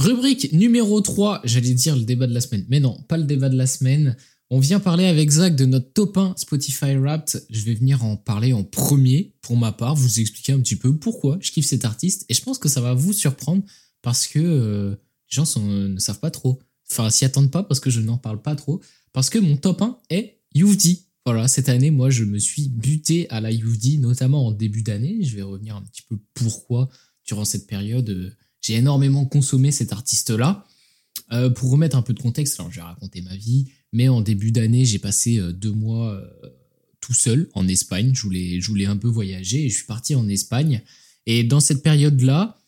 Rubrique numéro 3, j'allais dire le débat de la semaine, mais non, pas le débat de la semaine. On vient parler avec Zach de notre top 1 Spotify Wrapped. Je vais venir en parler en premier pour ma part, vous expliquer un petit peu pourquoi je kiffe cet artiste et je pense que ça va vous surprendre parce que euh, les gens ne savent pas trop. Enfin, s'y attendent pas parce que je n'en parle pas trop. Parce que mon top 1 est Youvdi. Voilà, cette année, moi, je me suis buté à la Youvdi, notamment en début d'année. Je vais revenir un petit peu pourquoi durant cette période euh, j'ai énormément consommé cet artiste-là. Euh, pour remettre un peu de contexte, alors je vais raconter ma vie, mais en début d'année, j'ai passé euh, deux mois euh, tout seul en Espagne. Je voulais, je voulais un peu voyager et je suis parti en Espagne. Et dans cette période-là,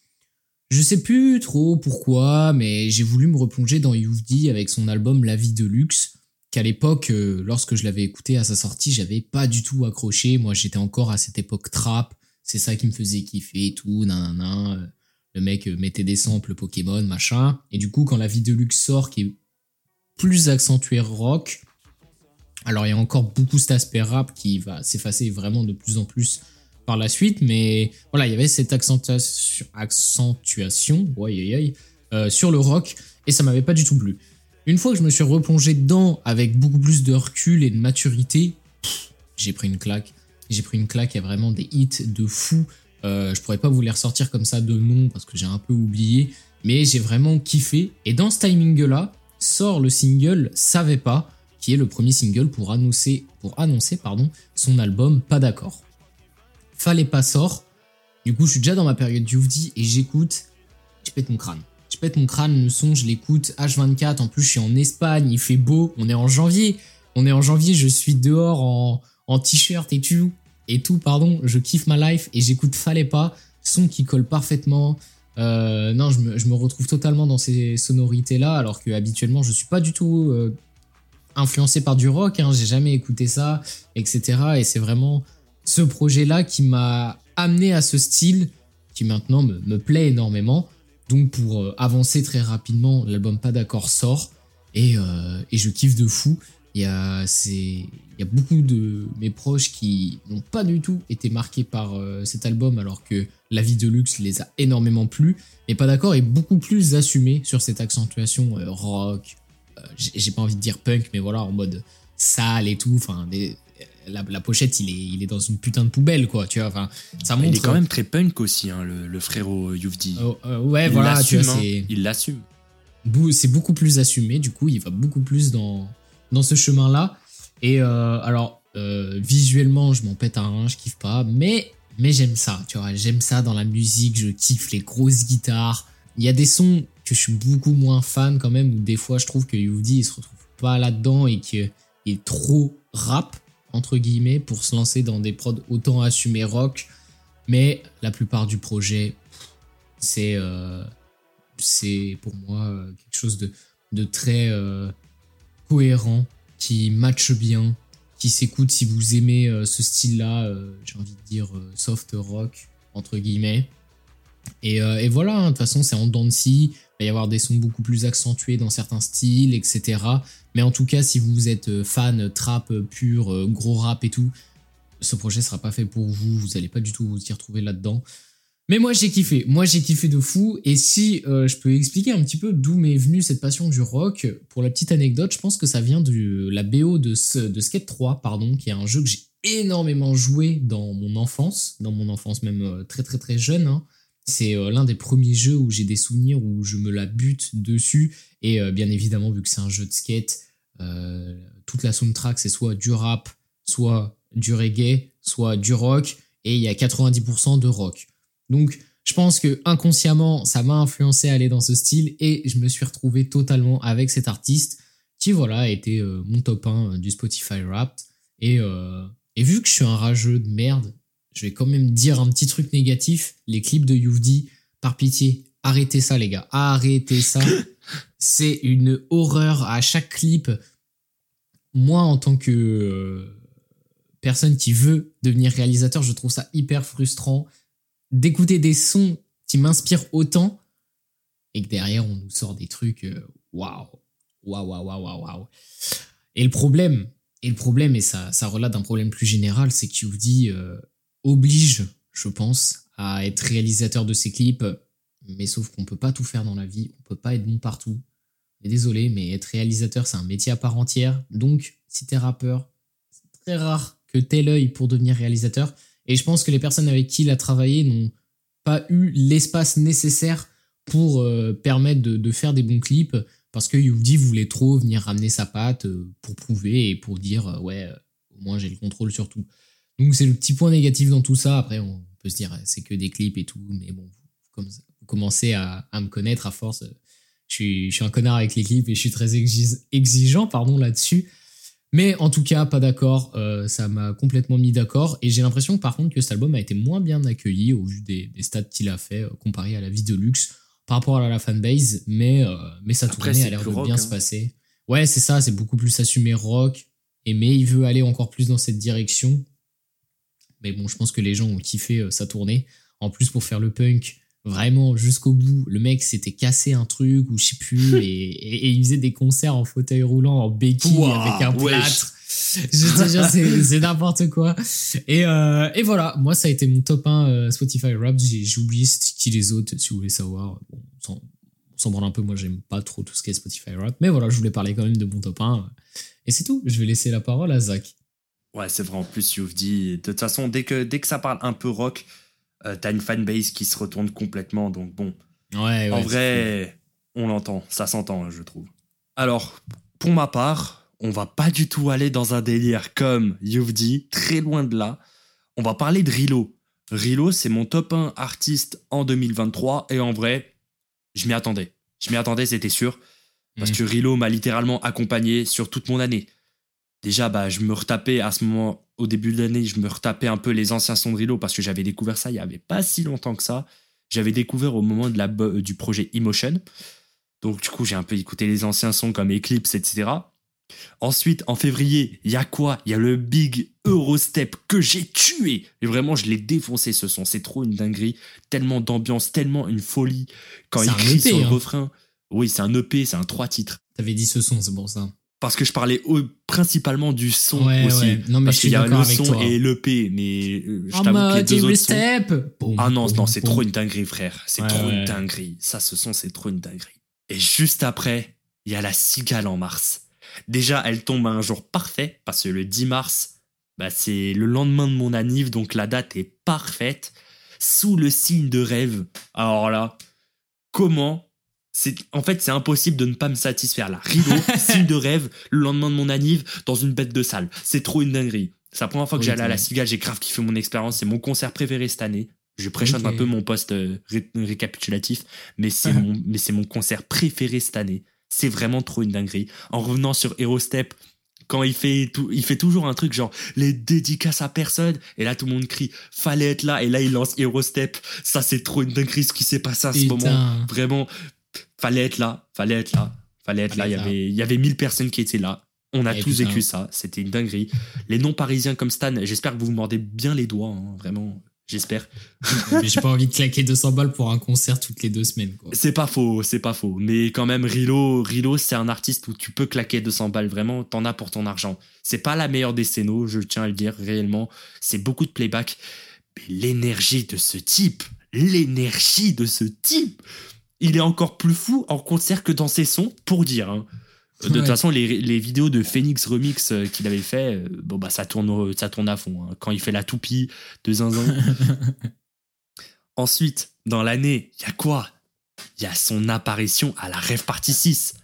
je sais plus trop pourquoi, mais j'ai voulu me replonger dans Youvdi avec son album La vie de luxe, qu'à l'époque, lorsque je l'avais écouté à sa sortie, j'avais pas du tout accroché. Moi, j'étais encore à cette époque trap. C'est ça qui me faisait kiffer et tout, nan, le mec mettait des samples Pokémon, machin. Et du coup, quand la vie de luxe sort, qui est plus accentué rock, alors il y a encore beaucoup cet aspect rap qui va s'effacer vraiment de plus en plus par la suite, mais voilà, il y avait cette accentuation, accentuation euh, sur le rock, et ça m'avait pas du tout plu. Une fois que je me suis replongé dedans avec beaucoup plus de recul et de maturité, j'ai pris une claque. J'ai pris une claque, il y a vraiment des hits de fou. Euh, je pourrais pas vous les ressortir comme ça de nom parce que j'ai un peu oublié, mais j'ai vraiment kiffé. Et dans ce timing-là, sort le single Savais pas, qui est le premier single pour annoncer, pour annoncer son album Pas d'accord. Fallait pas sort. Du coup, je suis déjà dans ma période Youvdi et j'écoute. Je pète mon crâne. Je pète mon crâne, le son, je l'écoute H24. En plus, je suis en Espagne, il fait beau. On est en janvier. On est en janvier, je suis dehors en, en t-shirt et tout et tout, pardon, je kiffe ma life et j'écoute Fallait pas, son qui colle parfaitement. Euh, non, je me, retrouve totalement dans ces sonorités-là, alors que habituellement, je suis pas du tout euh, influencé par du rock, hein, j'ai jamais écouté ça, etc. Et c'est vraiment ce projet-là qui m'a amené à ce style qui maintenant me, plaît énormément. Donc pour euh, avancer très rapidement, l'album Pas d'accord sort et, et je kiffe de fou. Il y a, il y a beaucoup de mes proches qui n'ont pas du tout été marqués par euh, cet album, alors que La vie de luxe les a énormément plu. Mais pas d'accord est beaucoup plus assumé sur cette accentuation euh, rock. Euh, j'ai pas envie de dire punk, mais voilà, en mode sale et tout. Enfin, la, pochette, il est, il est dans une putain de poubelle, quoi. Tu vois, enfin, ça montre. Il est quand même très punk aussi, hein, le, frérot Youvdi. Oh, ouais, voilà, tu vois, hein. il l'assume. C'est beaucoup plus assumé, du coup, il va beaucoup plus dans dans ce chemin-là. Et euh, alors, euh, visuellement, je m'en pète un, je kiffe pas, mais, mais j'aime ça, tu vois, j'aime ça dans la musique, je kiffe les grosses guitares. Il y a des sons que je suis beaucoup moins fan quand même, où des fois je trouve que Youdi il se retrouve pas là-dedans et qu'il est trop rap, entre guillemets, pour se lancer dans des prods autant assumés rock. Mais la plupart du projet, c'est euh, c'est pour moi quelque chose de, de très cohérent, qui match bien, qui s'écoute si vous aimez euh, ce style-là, euh, j'ai envie de dire euh, soft rock, entre guillemets. Et, voilà, hein, de toute façon, c'est en dents il va y avoir des sons beaucoup plus accentués dans certains styles, etc. Mais en tout cas, si vous êtes fan trap pur, gros rap et tout, ce projet sera pas fait pour vous, vous n'allez pas du tout vous y retrouver là-dedans. Mais moi j'ai kiffé, moi j'ai kiffé de fou. Et si euh, je peux expliquer un petit peu d'où m'est venue cette passion du rock, pour la petite anecdote, je pense que ça vient de la BO de, de Skate 3, pardon, qui est un jeu que j'ai énormément joué dans mon enfance, dans mon enfance même euh, très très très jeune. Hein. C'est euh, l'un des premiers jeux où j'ai des souvenirs où je me la bute dessus. Et bien évidemment, vu que c'est un jeu de skate, toute la soundtrack c'est soit du rap, soit du reggae, soit du rock. Et il y a 90% de rock. Donc, je pense que inconsciemment, ça m'a influencé à aller dans ce style et je me suis retrouvé totalement avec cet artiste qui, voilà, a été euh, mon top 1 euh, du Spotify Wrapped. Et, euh, et, vu que je suis un rageux de merde, je vais quand même dire un petit truc négatif. Les clips de Youvdi, par pitié, arrêtez ça, les gars. Arrêtez ça. C'est une horreur à chaque clip. Moi, en tant que personne qui veut devenir réalisateur, je trouve ça hyper frustrant d'écouter des sons qui m'inspirent autant et que derrière on nous sort des trucs euh, waouh waouh waouh waouh waouh et le problème et le problème et ça ça relate d'un problème plus général c'est que QD euh, oblige je pense à être réalisateur de ses clips mais sauf qu'on peut pas tout faire dans la vie, on peut pas être bon partout. Désolé, mais être réalisateur, c'est un métier à part entière. Donc, si t'es rappeur, c'est très rare que t'aies l'œil pour devenir réalisateur. Et je pense que les personnes avec qui il a travaillé n'ont pas eu l'espace nécessaire pour euh, permettre de, faire des bons clips parce que Youvdi voulait trop venir ramener sa patte euh, pour prouver et pour dire euh, ouais, au moins j'ai le contrôle sur tout. Donc c'est le petit point négatif dans tout ça. Après, on peut se dire c'est que des clips et tout, mais bon, comme vous commencez à, me connaître à force. Je suis, je suis, un connard avec les clips et je suis très exigeant pardon là-dessus. Mais en tout cas, pas d'accord. Euh, ça m'a complètement mis d'accord. Et j'ai l'impression par contre que cet album a été moins bien accueilli au vu des, stats qu'il a fait euh, comparé à la vie de luxe par rapport à la fanbase. Mais, euh, mais sa tournée a l'air de bien se hein. passer. Ouais, c'est ça. C'est beaucoup plus assumé rock. Et mais il veut aller encore plus dans cette direction. Mais bon, je pense que les gens ont kiffé sa tournée. En plus, pour faire le punk, vraiment jusqu'au bout. Le mec s'était cassé un truc ou je sais plus et, il faisait des concerts en fauteuil roulant en béquille avec un plâtre. Je te jure, c'est n'importe quoi. Et, euh, et voilà, moi ça a été mon top 1 euh, Spotify Rap. J'ai oublié qui les autres, si vous voulez savoir. Bon, on s'en branle un peu, moi j'aime pas trop tout ce qui est Spotify Rap. Mais voilà, je voulais parler quand même de mon top 1. Et c'est tout, je vais laisser la parole à Zach. Ouais, c'est vrai, en plus, Youf dit, de toute façon, dès que, dès que ça parle un peu rock, euh, t'as une fanbase qui se retourne complètement. Donc bon, ouais, en vrai, on l'entend, ça s'entend, je trouve. Alors, pour ma part, on va pas du tout aller dans un délire comme you've dit, très loin de là. On va parler de Rilo. Rilo, c'est mon top 1 artiste en 2023 et en vrai, je m'y attendais. Je m'y attendais, c'était sûr. Parce mm. que Rilo m'a littéralement accompagné sur toute mon année. Déjà, bah, je me retapais à ce moment au début de l'année, je me retapais un peu les anciens sons de Rilo parce que j'avais découvert ça il y avait pas si longtemps que ça. J'avais découvert au moment de la, euh, du projet Emotion. Donc du coup, j'ai un peu écouté les anciens sons comme Eclipse, etc. Ensuite, en février, il y a quoi? Il y a le Big Eurostep que j'ai tué. Et vraiment, je l'ai défoncé ce son. C'est trop une dinguerie. Tellement d'ambiance, tellement une folie. Quand il crie sur le hein. refrain. Oui, c'est un EP, c'est un trois titres. T'avais dit ce son, c'est pour ça parce que je parlais principalement du son aussi. Non, mais parce qu'il y a le son et l'EP, mais euh, je t'avoue que les deux autres sons... ah non, non, c'est trop une dinguerie, frère. C'est trop une dinguerie. Ça, ce son, c'est trop une dinguerie. Et juste après, il y a la cigale en mars. Déjà, elle tombe à un jour parfait, parce que le 10 mars, bah, c'est le lendemain de mon anniv, donc la date est parfaite. Sous le signe de rêve. Alors là, comment en fait c'est impossible de ne pas me satisfaire là. Rideau, signe de rêve, le lendemain de mon anniv dans une bête de salle. C'est trop une dinguerie. C'est la première fois que j'allais à la Cigale, j'ai grave kiffé mon expérience, c'est mon concert préféré cette année. Je préchote un peu mon poste euh, récapitulatif, mais c'est mon mais c'est mon concert préféré cette année. C'est vraiment trop une dinguerie. En revenant sur Step quand il fait tout, il fait toujours un truc genre les dédicaces à personne et là tout le monde crie fallait être là et là il lance Step ça c'est trop une dinguerie ce qui s'est passé à ce moment vraiment fallait être là, fallait être là, fallait être là. Il y avait, il y avait 1000 personnes qui étaient là. On a tous vécu ça. C'était une dinguerie. Les non-parisiens comme Stan, j'espère que vous vous mordez bien les doigts, hein, vraiment. J'espère. mais j'ai pas envie de claquer 200 balles pour un concert toutes les deux semaines. C'est pas faux, c'est pas faux. Mais quand même, Rilo, Rilo, c'est un artiste où tu peux claquer 200 balles. Vraiment, t'en as pour ton argent. C'est pas la meilleure des scénos, je tiens à le dire réellement. C'est beaucoup de playback. Mais l'énergie de ce type, l'énergie de ce type, il est encore plus fou en concert que dans ses sons, pour dire. Hein. De toute façon, les, vidéos de Phoenix Remix euh, qu'il avait fait, euh, bon bah ça tourne, ça tourne à fond. Hein. Quand il fait la toupie de zinzin. Ensuite, dans l'année, il y a quoi? Il y a son apparition à la Rêve Party 6.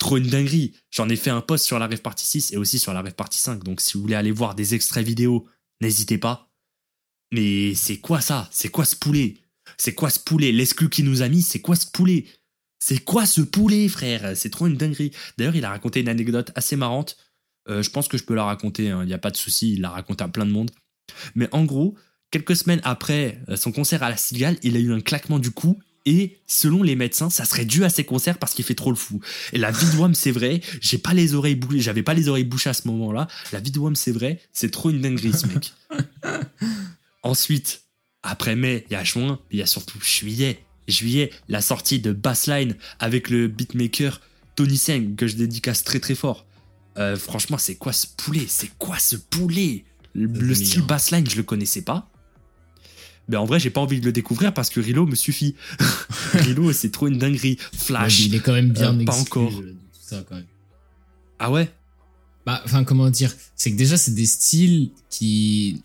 Trop une dinguerie. J'en ai fait un post sur la Rêve Party 6 et aussi sur la Rêve Party 5. Donc si vous voulez aller voir des extraits vidéo, n'hésitez pas. Mais c'est quoi ça? C'est quoi ce poulet? C'est quoi ce poulet? L'exclu qui nous a mis, c'est quoi ce poulet? C'est quoi ce poulet, frère? C'est trop une dinguerie. D'ailleurs, il a raconté une anecdote assez marrante. Euh, je pense que je peux la raconter, il hein, n'y a pas de souci, il l'a raconté à plein de monde. Mais en gros, quelques semaines après euh, son concert à la Cigale, il a eu un claquement du cou et selon les médecins, ça serait dû à ses concerts parce qu'il fait trop le fou. Et la Wam, c'est vrai, j'ai pas les oreilles bouchées, j'avais pas les oreilles bouchées à ce moment-là. La Wam, c'est vrai, c'est trop une dinguerie, ce mec. Ensuite, après mai, il y a juin, il y a surtout juillet. Juillet, la sortie de Bassline avec le beatmaker Tony Seng que je dédicace très très fort. Euh, franchement, c'est quoi ce poulet? C'est quoi ce poulet? Le, style Bassline, je le connaissais pas. Ben en vrai, j'ai pas envie de le découvrir parce que Rilo me suffit. Rilo, c'est trop une dinguerie. Flash. il est quand même bien euh, Pas encore. Ah ouais? Bah, enfin, comment dire? C'est que déjà, c'est des styles qui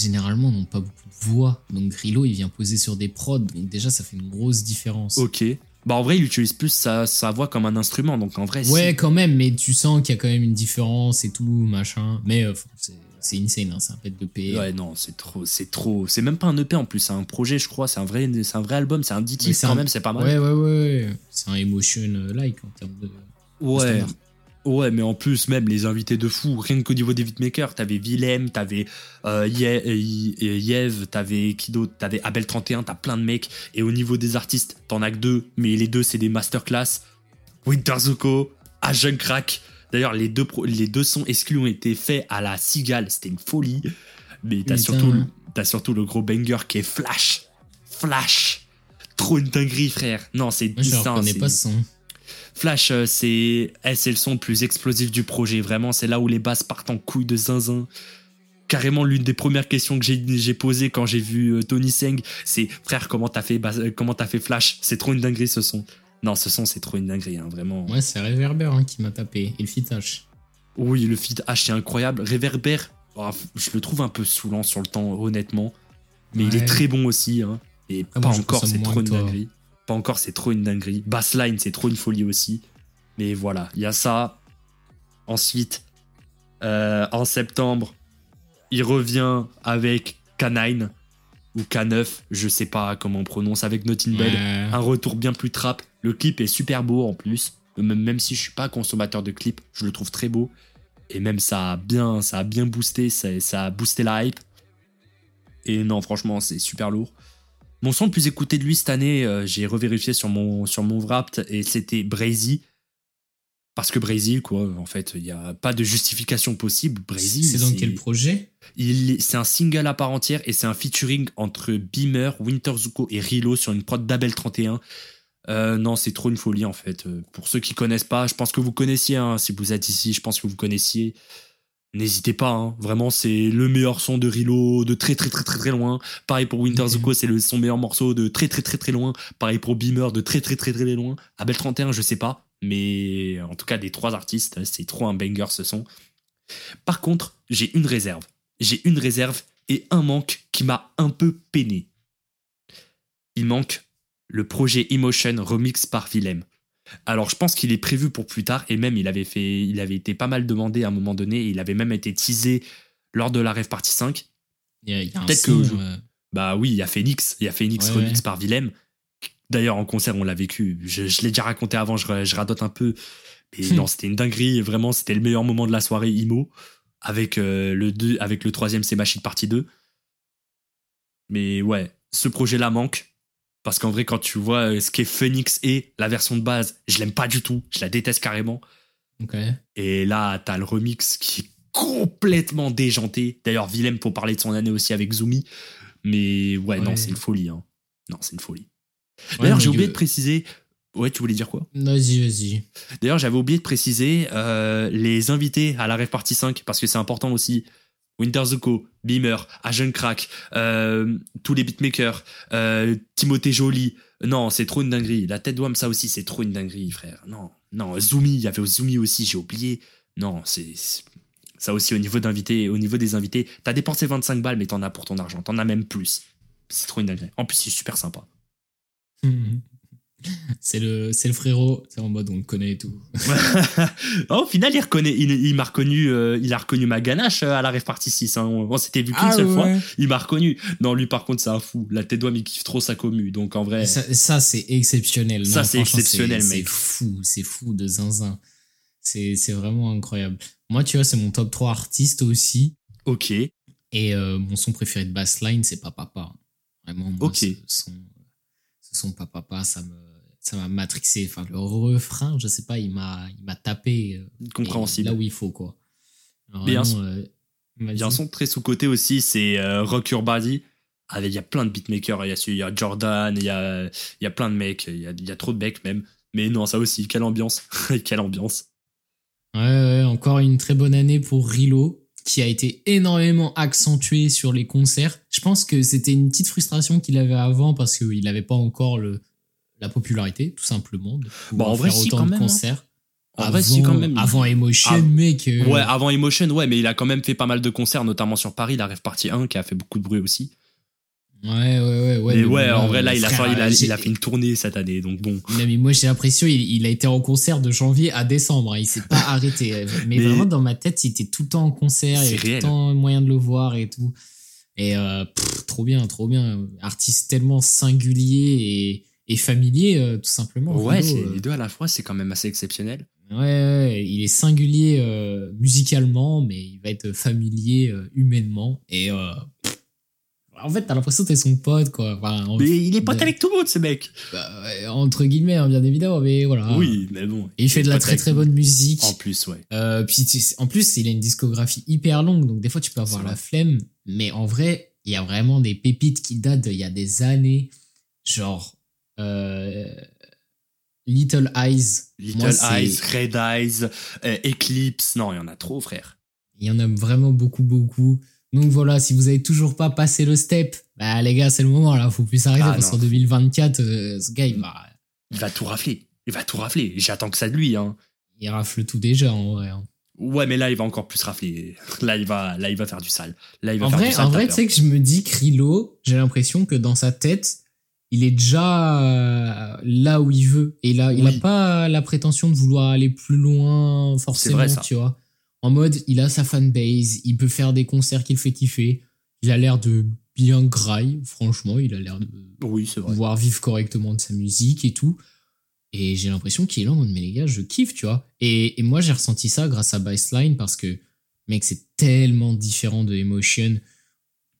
généralement n'ont pas beaucoup de voix. Donc Rilo, il vient poser sur des prods. Donc déjà, ça fait une grosse différence. Ok. Bah en vrai, il utilise plus sa, sa voix comme un instrument. Donc en vrai, Ouais, quand même, mais tu sens qu'il y a quand même une différence et tout, machin. Mais euh, c'est c'est insane, hein, c'est un pet de EP. Ouais, non, c'est trop, c'est trop. C'est même pas un EP en plus, c'est un projet, je crois. C'est un vrai, c'est un vrai album, c'est un 10 titres quand même, c'est pas mal. Ouais, ouais, ouais. C'est un emotion-like en termes de. Ouais. Ouais, mais en plus, même les invités de fou, rien qu'au niveau des beatmakers, t'avais Willem, t'avais euh, Yev, t'avais Kido, t'avais Abel 31, t'as plein de mecs. Et au niveau des artistes, t'en as que deux, mais les deux, c'est des masterclass. Winter Zuko, Agent Crack, D'ailleurs, les deux, les deux sons exclus ont été faits à la cigale, c'était une folie. Mais t'as surtout, as surtout le gros banger qui est Flash. Flash. Trop une dinguerie, frère. Non, c'est Je reconnais pas ce son. Flash, euh, c'est eh, c'est le son le plus explosif du projet. Vraiment, c'est là où les basses partent en couilles de zinzin. Carrément, l'une des premières questions que j'ai posées quand j'ai vu euh, Tony Seng, c'est frère, comment t'as fait, euh, comment as fait Flash? C'est trop une dinguerie ce son. Non, ce son, c'est trop une dinguerie, hein, vraiment. Ouais, c'est Reverber hein, qui m'a tapé. Et le feat H. Oui, le feat H, c'est incroyable. Reverber, oh, je le trouve un peu saoulant sur le temps, honnêtement. Mais il est très bon aussi. Hein. Et pas encore, c'est trop une dinguerie. Pas encore, c'est trop une dinguerie. Bassline, c'est trop une folie aussi. Mais voilà, il y a ça. Ensuite, euh, en septembre, il revient avec Canine ou K9, je sais pas comment on prononce, avec Nothing Bed. Un retour bien plus trap. Le clip est super beau en plus. Même si je suis pas consommateur de clips, je le trouve très beau. Et même ça a bien, ça a bien boosté, ça, a boosté la hype. Et non, franchement, c'est super lourd. Mon son le plus écouté de lui cette année, euh, j'ai revérifié sur mon, sur mon Wrapped et c'était Brazy. Parce que Brésil, quoi, en fait, il n'y a pas de justification possible. Brésil. C'est dans quel projet? C'est un single à part entière et c'est un featuring entre Beamer, Winter Zuko et Rilo sur une prod d'Abel 31. Euh, non, c'est trop une folie en fait. Euh, pour ceux qui connaissent pas, je pense que vous connaissiez. Hein, si vous êtes ici, je pense que vous connaissiez. N'hésitez pas, hein. vraiment c'est le meilleur son de Rilo de très très très très très loin. Pareil pour Winter Zuko, c'est son meilleur morceau de très très très très loin. Pareil pour Beamer de très très très très loin. Abel 31, je sais pas, mais en tout cas, des trois artistes, c'est trop un banger ce son. Par contre, j'ai une réserve. J'ai une réserve et un manque qui m'a un peu peiné. Il manque le projet Emotion remix par Willem. Alors je pense qu'il est prévu pour plus tard et même il avait fait il avait été pas mal demandé à un moment donné, il avait même été teasé lors de la Rêve Partie 5. Peut-être que euh, bah oui, il y a Phoenix, il y a Phoenix remix par Willem D'ailleurs, en concert, on l'a vécu. Je, l'ai déjà raconté avant, je, radote un peu. Mais hmm. non, c'était une dinguerie. Vraiment, c'était le meilleur moment de la soirée IMO. Avec, euh, le, deux, avec le troisième, c'est Machine Partie 2. Mais ouais, ce projet-là manque. Parce qu'en vrai, quand tu vois euh, ce qu'est Phoenix et la version de base, je l'aime pas du tout. Je la déteste carrément. Et là, t'as le remix qui est complètement déjanté. D'ailleurs, Willem, pour parler de son année aussi avec Zumi. Mais ouais, ouais. non, c'est une folie. Hein. Non, c'est une folie. D'ailleurs, j'ai oublié de préciser. Ouais, tu voulais dire quoi? Vas-y, vas-y. D'ailleurs, j'avais oublié de préciser euh, les invités à la Rêve Partie 5, parce que c'est important aussi. Winter Zuko, Beamer, Agent Crack, euh, tous les beatmakers, euh, Timothée Jolie. Non, c'est trop une dinguerie. La tête d'Ouam, ça aussi, c'est trop une dinguerie, frère. Non, non, Zumi, il y avait Zumi aussi, j'ai oublié. Non, c'est ça aussi au niveau d'invités, au niveau des invités. T'as dépensé 25 balles, mais t'en as pour ton argent. T'en as même plus. C'est trop une dinguerie. En plus, c'est super sympa. C'est le, c'est le frérot, c'est en mode on le connaît et tout. au final, il, reconnaît, il, m'a reconnu, euh, il a reconnu ma ganache euh, à la rêve partie 6. Hein. On, s'était vu qu'une ah seule fois. Il m'a reconnu. Non, lui, par contre, c'est un fou. La tête d'homme, il kiffe trop sa commu. Donc, en vrai. Ça, c'est exceptionnel. Ça, c'est exceptionnel, mec. C'est fou, c'est fou de zinzin. C'est, c'est vraiment incroyable. Moi, tu vois, c'est mon top 3 artiste aussi. Ok. Et euh, mon son préféré de bassline, c'est pas papa. Vraiment, moi, ok. Son, son papa, ça me ça m'a matrixé. Enfin, le refrain, je sais pas, il m'a, il m'a tapé. Euh, Compréhensible. Là où il faut, quoi. il y a un son très sous-côté aussi, c'est euh, Rock Your Body. Il y a plein de beatmakers. Il y a, il y a Jordan, il y a, il y a plein de mecs. Il y a, il y a trop de mecs même. Mais non, ça aussi, quelle ambiance. quelle ambiance. Ouais, ouais, encore une très bonne année pour Rilo. qui a été énormément accentué sur les concerts. Je pense que c'était une petite frustration qu'il avait avant parce qu'il n'avait pas encore le, la popularité, tout simplement. De bon, en vrai, faire autant de hein. concerts. En avant, vrai, si quand même. Avant Emotion, ah, mec. Euh, ouais, avant Emotion, ouais, mais il a quand même fait pas mal de concerts, notamment sur Paris, la Rêve Partie 1, qui a fait beaucoup de bruit aussi. Ouais, ouais, ouais. ouais mais, ouais, en vrai, là, il, a fait, il, a, il a, fait une tournée cette année, donc bon. mais moi, j'ai l'impression, il, il, a été en concert de janvier à décembre, hein, il s'est pas arrêté. Mais, vraiment, dans ma tête, il était tout le temps en concert, il y avait tout le temps moyen de le voir et tout. Et euh, trop bien, trop bien. Artiste tellement singulier et, et familier, euh, tout simplement. Ouais, euh. les deux à la fois, c'est quand même assez exceptionnel. Ouais, il est singulier euh, musicalement, mais il va être familier humainement. Et en fait, t'as l'impression que t'es son pote, quoi. mais il est pote avec tout le monde, ce mec. Bah, entre guillemets, hein, bien évidemment, mais voilà. Oui, mais bon. Et il fait de la très très bonne musique. En plus, ouais. Euh, puis en plus, il a une discographie hyper longue, donc des fois tu peux avoir la flemme. Mais en vrai, il y a vraiment des pépites qui datent d'il y a des années. Genre, euh, Little Eyes. Little Eyes, Red Eyes, euh, Eclipse. Non, il y en a trop, frère. Il y en a vraiment beaucoup, beaucoup. Donc voilà, si vous avez toujours pas passé le step, bah les gars, c'est le moment là, faut plus s'arrêter ah, parce qu'en 2024, euh, ce gars il va. Il va tout rafler. Il va tout rafler. J'attends que ça de lui. Hein. Il rafle tout déjà en vrai. Hein. Ouais, mais là il va encore plus rafler. Là il va, là il va faire du sale. Là il va en faire vrai, du sale. En vrai, tu sais que je me dis Krilo, j'ai l'impression que dans sa tête, il est déjà euh, là où il veut et là il a pas la prétention de vouloir aller plus loin forcément, vrai, tu vois en mode, il a sa fanbase, il peut faire des concerts qu'il fait kiffer. Il a l'air de bien graille, franchement. Il a l'air de oui, pouvoir vivre correctement de sa musique et tout. Et j'ai l'impression qu'il est là en mode, mais les gars, je kiffe, tu vois. Et, moi, j'ai ressenti ça grâce à Baseline parce que, mec, c'est tellement différent de Emotion.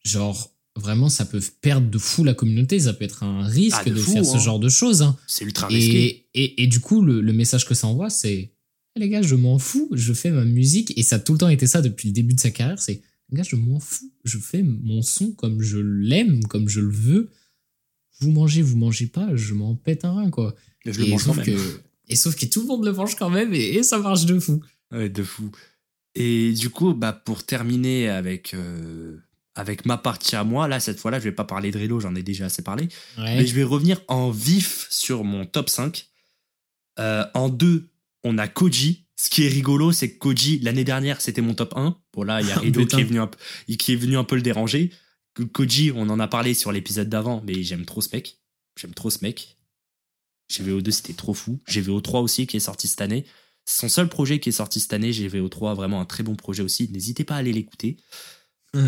Genre, vraiment, ça peut perdre de fou la communauté. Ça peut être un risque ah, de, faire ce hein. genre de choses. Hein. C'est ultra risqué. Et, et, du coup, le, le message que ça envoie, c'est les gars, je m'en fous, je fais ma musique. Et ça a tout le temps été ça depuis le début de sa carrière. C'est, les gars, je m'en fous, je fais mon son comme je l'aime, comme je le veux. Vous mangez, vous mangez pas, je m'en pète un rein, quoi. je le mange quand même. Que, et sauf que tout le monde le mange quand même et, ça marche de fou. Ouais, de fou. Et du coup, bah, pour terminer avec, euh, avec ma partie à moi, là, cette fois-là, je vais pas parler de Relo, j'en ai déjà assez parlé. Mais je vais revenir en vif sur mon top 5. Euh, en deux, on a Koji. Ce qui est rigolo, c'est que Koji, l'année dernière, c'était mon top 1. Bon, là, il y a Rido qui, est venu un, qui est venu un peu le déranger. Koji, on en a parlé sur l'épisode d'avant, mais j'aime trop ce mec. J'aime trop ce mec. GVO2, c'était trop fou. GVO3 aussi, qui est sorti cette année. C'est son seul projet qui est sorti cette année. GVO3, vraiment un très bon projet aussi. N'hésitez pas à aller l'écouter.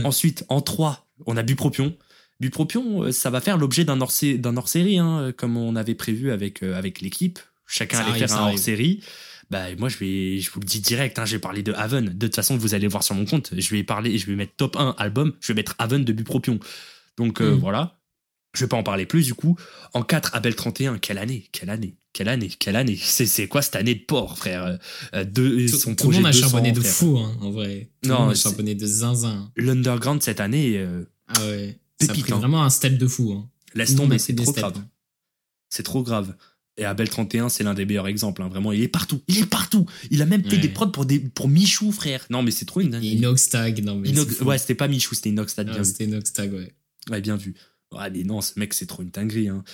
Ensuite, en 3, on a Bupropion. Bupropion, euh, ça va faire l'objet d'un hors-série, hein, comme on avait prévu avec, euh, avec l'équipe. Chacun allait faire un hors-série. Bah, moi, je vais, je vous le dis direct, hein, j'ai parlé de Haven. De toute façon, vous allez voir sur mon compte, je vais parler, je vais mettre top 1 album, je vais mettre Haven de Bupropion. Donc, euh, mm. voilà. Je vais pas en parler plus, du coup. En 4, Abel 31, quelle année, quelle année, quelle année, quelle année. C'est quoi cette année de porc, frère? Euh, de, tout, son tout le monde a charbonné de fou, hein, en vrai. Tout non, le monde a charbonné de zinzin. L'underground cette année. Euh, ah ouais. Ça a pris hein. vraiment un step de fou. Hein. Laisse tomber, c'est trop grave. C'est trop grave. Et Abel 31, c'est l'un des meilleurs exemples. Hein. Vraiment, il est partout. Il est partout. Il a même fait des prods pour, des, pour Michou, frère. Non, mais c'est trop une. Inoxtag, non, mais. Ouais, c'était pas Michou, c'était Inoxtag. Ah, c'était Inoxtag, ouais. Ouais, bien vu. Ouais, mais non, ce mec, c'est trop une dinguerie. Hein.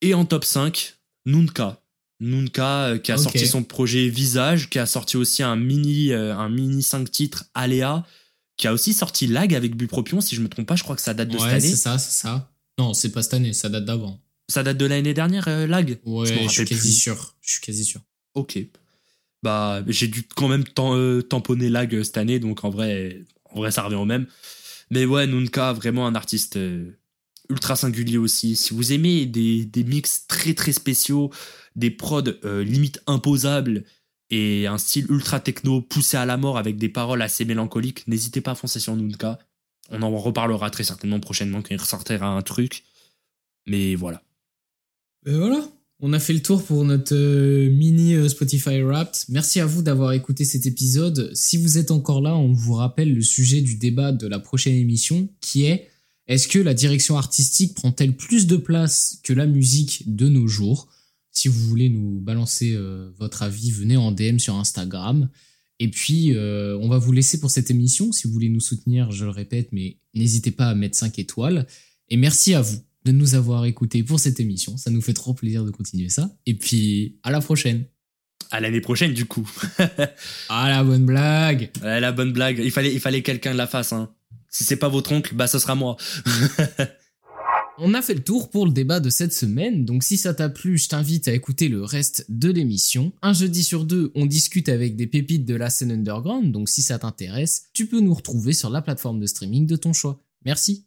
Et en top 5, Nunca. Nunca, euh, qui a sorti son projet Visage, qui a sorti aussi un mini, euh, un mini 5 titres, Aléa, qui a aussi sorti Lag avec Bupropion, si je me trompe pas, je crois que ça date de cette année. c'est ça, c'est ça. Non, c'est pas cette année, ça date d'avant. Ça date de l'année dernière, euh, Lag? Ouais, je, suis quasi sûr. Je suis quasi sûr. Ok. Bah, j'ai dû quand même euh, tamponner Lag cette année, donc en vrai, en vrai, ça revient au même. Mais ouais, Nunca, vraiment un artiste ultra singulier aussi. Si vous aimez des, des mix très très spéciaux, des prods limite imposables et un style ultra techno poussé à la mort avec des paroles assez mélancoliques, n'hésitez pas à foncer sur Nunca. On en reparlera très certainement prochainement quand il ressortira un truc. Mais voilà. Ben voilà, on a fait le tour pour notre euh, mini euh, Spotify Wrapped. Merci à vous d'avoir écouté cet épisode. Si vous êtes encore là, on vous rappelle le sujet du débat de la prochaine émission qui est est-ce que la direction artistique prend-elle plus de place que la musique de nos jours? Si vous voulez nous balancer euh, votre avis, venez en DM sur Instagram. Et puis, euh, on va vous laisser pour cette émission. Si vous voulez nous soutenir, je le répète, mais n'hésitez pas à mettre 5 étoiles. Et merci à vous de nous avoir écoutés pour cette émission. Ça nous fait trop plaisir de continuer ça. Et puis, à la prochaine. À l'année prochaine, du coup. ah, la bonne blague. Ouais, la bonne blague. Il fallait, il fallait quelqu'un de la face, hein. Si c'est pas votre oncle, bah, ce sera moi. On a fait le tour pour le débat de cette semaine, donc si ça t'a plu, je t'invite à écouter le reste de l'émission. Un jeudi sur deux, on discute avec des pépites de la scène underground, donc si ça t'intéresse, tu peux nous retrouver sur la plateforme de streaming de ton choix. Merci.